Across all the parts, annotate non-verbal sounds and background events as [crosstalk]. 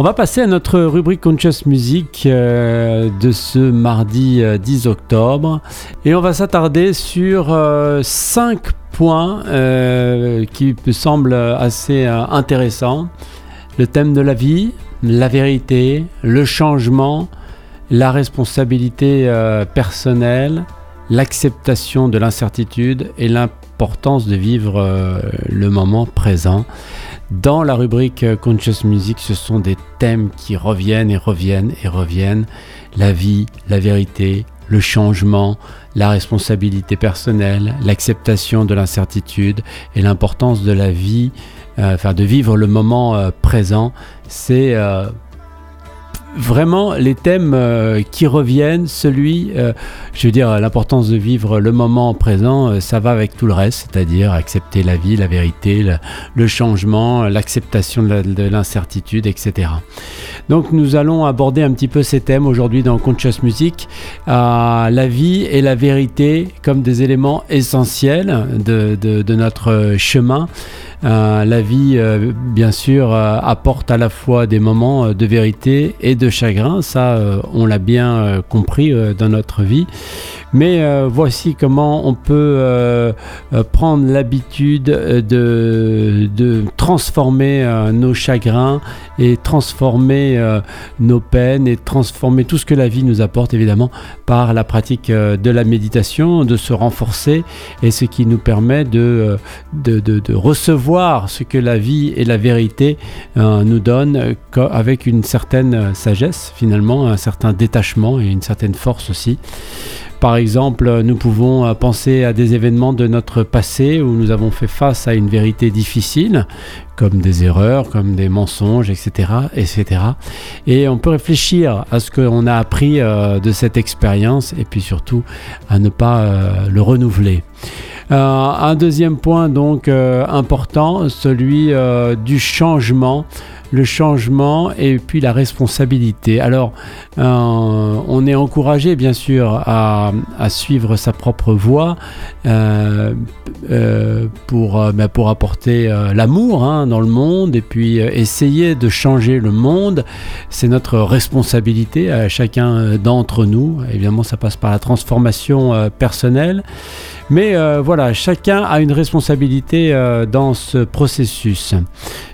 On va passer à notre rubrique Conscious Music euh, de ce mardi 10 euh, octobre et on va s'attarder sur euh, cinq points qui me semblent assez intéressants. Le thème de la vie, la vérité, le changement, la responsabilité personnelle, l'acceptation de l'incertitude et l'importance de vivre le moment présent. Dans la rubrique euh, Conscious Music, ce sont des thèmes qui reviennent et reviennent et reviennent. La vie, la vérité, le changement, la responsabilité personnelle, l'acceptation de l'incertitude et l'importance de la vie, euh, enfin de vivre le moment euh, présent. C'est vraiment les thèmes euh, qui reviennent, celui, euh, je veux dire, l'importance de vivre le moment présent, euh, ça va avec tout le reste, c'est-à-dire accepter la vie, la vérité, le, changement, l'acceptation de l'incertitude, etc. Donc nous allons aborder un petit peu ces thèmes aujourd'hui dans Conscious Music, la vie et la vérité comme des éléments essentiels de, de notre chemin. Euh, la vie, euh, bien sûr, euh, apporte à la fois des moments de vérité et de chagrin. Ça, on l'a bien compris dans notre vie. Mais voici comment on peut prendre l'habitude de, transformer nos chagrins et transformer nos peines et transformer tout ce que la vie nous apporte, évidemment, par la pratique de la méditation, de se renforcer et ce qui nous permet de recevoir voir ce que la vie et la vérité euh, nous donnent euh, avec une certaine euh, sagesse finalement, un certain détachement et une certaine force aussi. Par exemple, nous pouvons penser à des événements de notre passé où nous avons fait face à une vérité difficile, comme des erreurs, comme des mensonges, etc. etc. Et on peut réfléchir à ce qu'on a appris de cette expérience et puis surtout à ne pas le renouveler. Euh, un deuxième point donc euh, important, celui euh, du changement le changement et puis la responsabilité. Alors, on est encouragé bien sûr à, suivre sa propre voie pour, ben, pour apporter l'amour hein, dans le monde et puis essayer de changer le monde. C'est notre responsabilité à chacun d'entre nous. Évidemment, ça passe par la transformation personnelle. Mais euh, voilà, chacun a une responsabilité euh, dans ce processus.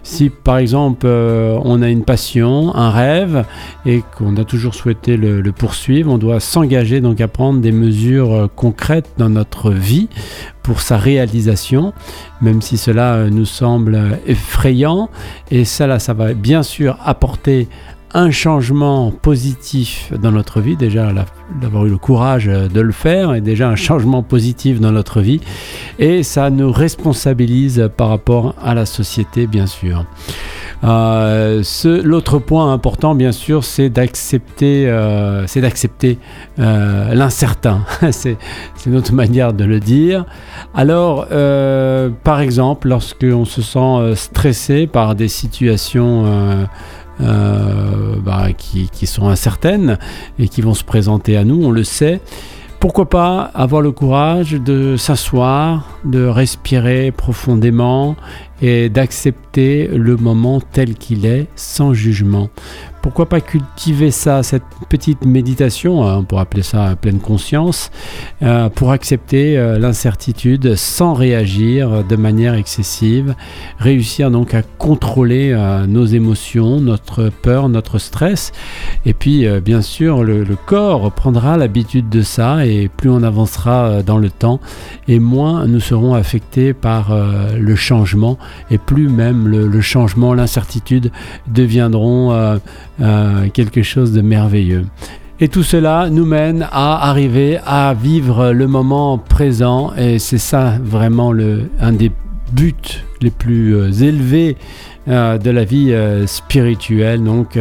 Si par exemple euh, on a une passion, un rêve, et qu'on a toujours souhaité le, poursuivre, on doit s'engager donc à prendre des mesures concrètes dans notre vie pour sa réalisation, même si cela nous semble effrayant. Et ça, ça va bien sûr apporter un changement positif dans notre vie, déjà d'avoir eu le courage de le faire, et déjà un changement positif dans notre vie, et ça nous responsabilise par rapport à la société, bien sûr. Euh, l'autre point important, bien sûr, c'est d'accepter, euh, euh, l'incertain. [laughs] c'est notre manière de le dire. Alors, par exemple, lorsqu'on se sent stressé par des situations euh, bah, qui, sont incertaines et qui vont se présenter à nous, on le sait. Pourquoi pas avoir le courage de s'asseoir, de respirer profondément et d'accepter le moment tel qu'il est sans jugement pourquoi pas cultiver ça, cette petite méditation, hein, on pourrait appeler ça pleine conscience, euh, pour accepter euh, l'incertitude sans réagir de manière excessive, réussir donc à contrôler euh, nos émotions, notre peur, notre stress, et puis bien sûr le, corps prendra l'habitude de ça, et plus on avancera dans le temps, et moins nous serons affectés par le changement, et plus même le, le changement, l'incertitude deviendront euh, quelque chose de merveilleux. Et tout cela nous mène à arriver à vivre le moment présent et c'est ça vraiment le, un des buts les plus euh, élevés euh, de la vie spirituelle, donc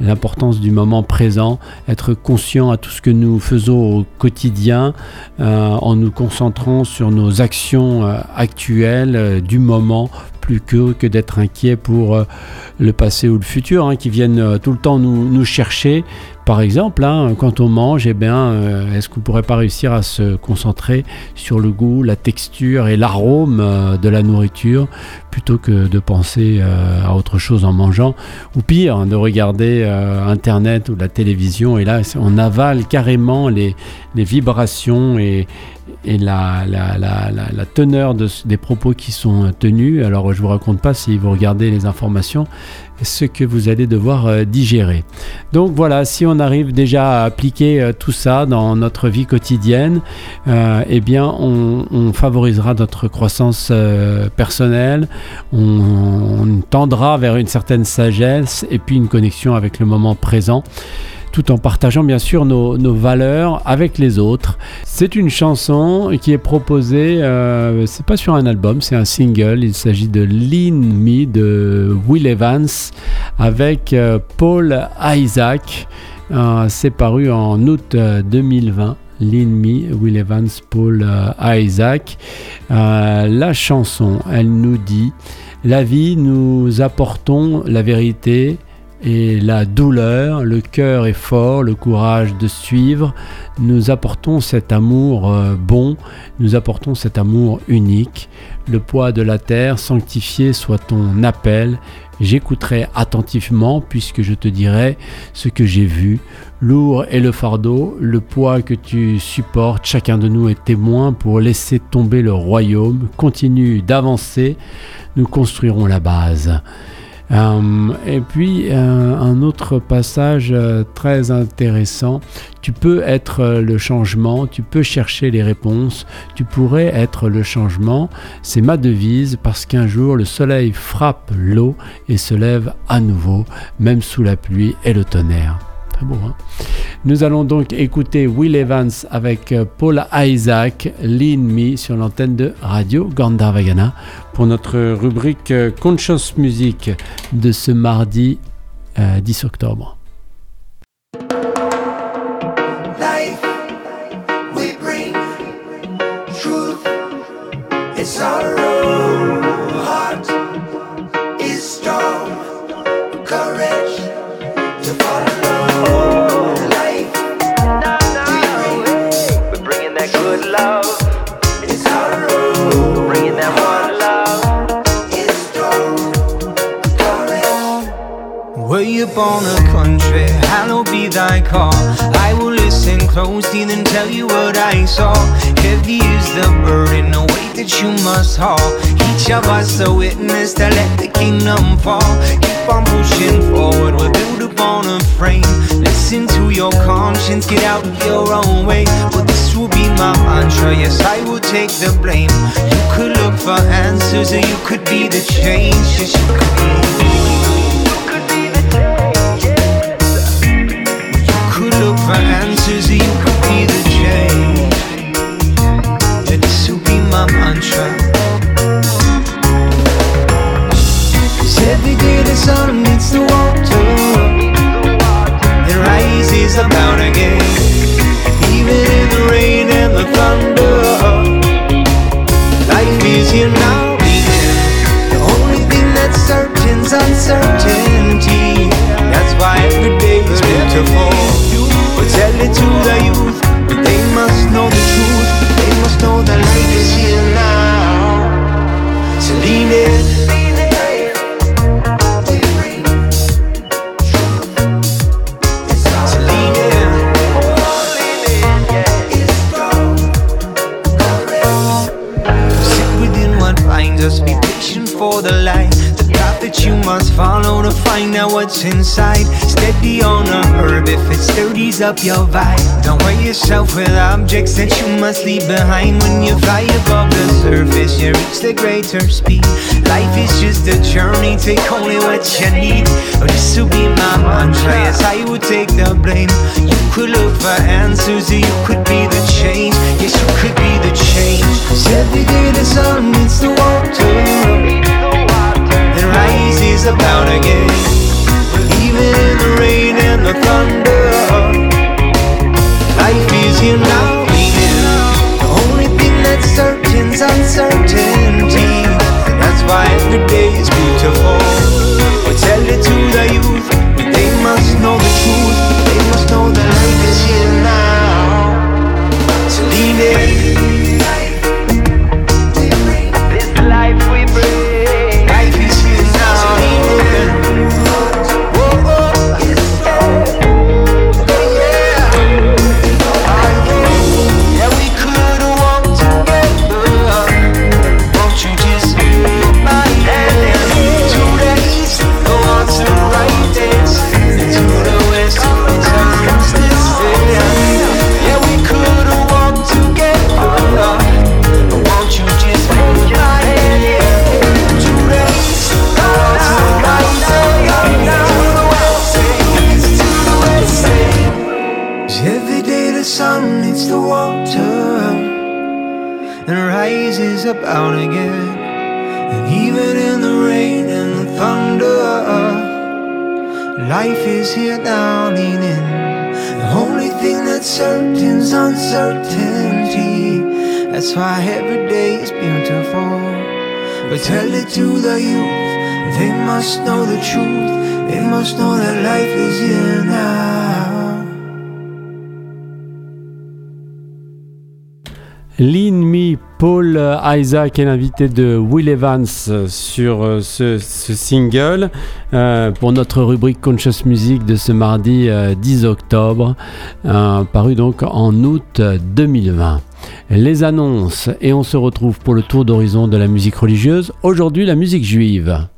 l'importance du moment présent, être conscient à tout ce que nous faisons au quotidien en nous concentrant sur nos actions actuelles du moment plus que, d'être inquiet pour le passé ou le futur, hein, qui viennent tout le temps nous chercher Par exemple, hein, quand on mange, eh bien, euh, est-ce qu'on ne pourrait pas réussir à se concentrer sur le goût, la texture et l'arôme euh, de la nourriture plutôt que de penser euh, à autre chose en mangeant? Ou pire, de regarder Internet ou la télévision et là, on avale carrément les, vibrations et, la, teneur des propos qui sont tenus. Alors, je ne vous raconte pas si vous regardez les informations, ce que vous allez devoir euh, digérer. Donc voilà, si on arrive déjà à appliquer euh, tout ça dans notre vie quotidienne, euh, eh bien on, favorisera notre croissance personnelle, on tendra vers une certaine sagesse et puis une connexion avec le moment présent tout en partageant bien sûr nos, valeurs avec les autres. C'est une chanson qui est proposée, euh, c'est pas sur un album, c'est un single. Il s'agit de Lean Me de Will Evans avec euh, Paul Isaac. Euh, c'est paru en août 2020. Lean Me, Will Evans, Paul Isaac. la chanson, elle nous dit, la vie, nous apportons la vérité, et la douleur, le cœur est fort, le courage de suivre, nous apportons cet amour euh, bon, nous apportons cet amour unique. Le poids de la terre, sanctifié soit ton appel. J'écouterai attentivement puisque je te dirai ce que j'ai vu. Lourd est le fardeau, le poids que tu supportes. Chacun de nous est témoin pour laisser tomber le royaume. Continue d'avancer, nous construirons la base. Euh, et puis euh, un autre passage euh, très intéressant, tu peux être le changement, tu peux chercher les réponses, tu pourrais être le changement, c'est ma devise parce qu'un jour le soleil frappe l'eau et se lève à nouveau, même sous la pluie et le tonnerre. Hein Nous allons donc écouter Will Evans avec Paul Isaac, Lean Me sur l'antenne de Radio Gandharvagana pour notre rubrique Conscious Music de ce mardi 10 octobre. Upon a country, hallowed be thy call. I will listen closely, then tell you what I saw. Heavy is the burden, the weight that you must haul. Each of us a witness to let the kingdom fall. Keep on pushing forward, we're built upon a frame. Listen to your conscience, get out of your own way. But this will be my mantra, yes, I will take the blame. You could look for answers, or you could be the change, yes, you could be. is easy. That you must follow to find out what's inside. Steady on a herb if it sturdies up your vibe. Don't wear yourself with objects that you must leave behind. When you fly above the surface, you reach the greater speed. Life is just a journey, take only what you need. Oh, this will be my mantra, yes, I would take the blame. You could look for answers, or you could be the change. Yes, you could be the change. Cause every day the sun meets the water about again. Even in the rain and the thunder, about again. And even in the rain and the thunder, life is here now leaning. The only thing that's certain's uncertainty. That's why every day is beautiful. But tell it to the youth, they must know the truth. They must know that life is here now. Lean Me, Paul Isaac est l'invité de Will Evans sur euh, ce, single euh, pour notre rubrique Conscious Music de ce mardi 10 euh, octobre, paru donc en août 2020. Les annonces et on se retrouve pour le tour d'horizon de la musique religieuse, aujourd'hui la musique juive.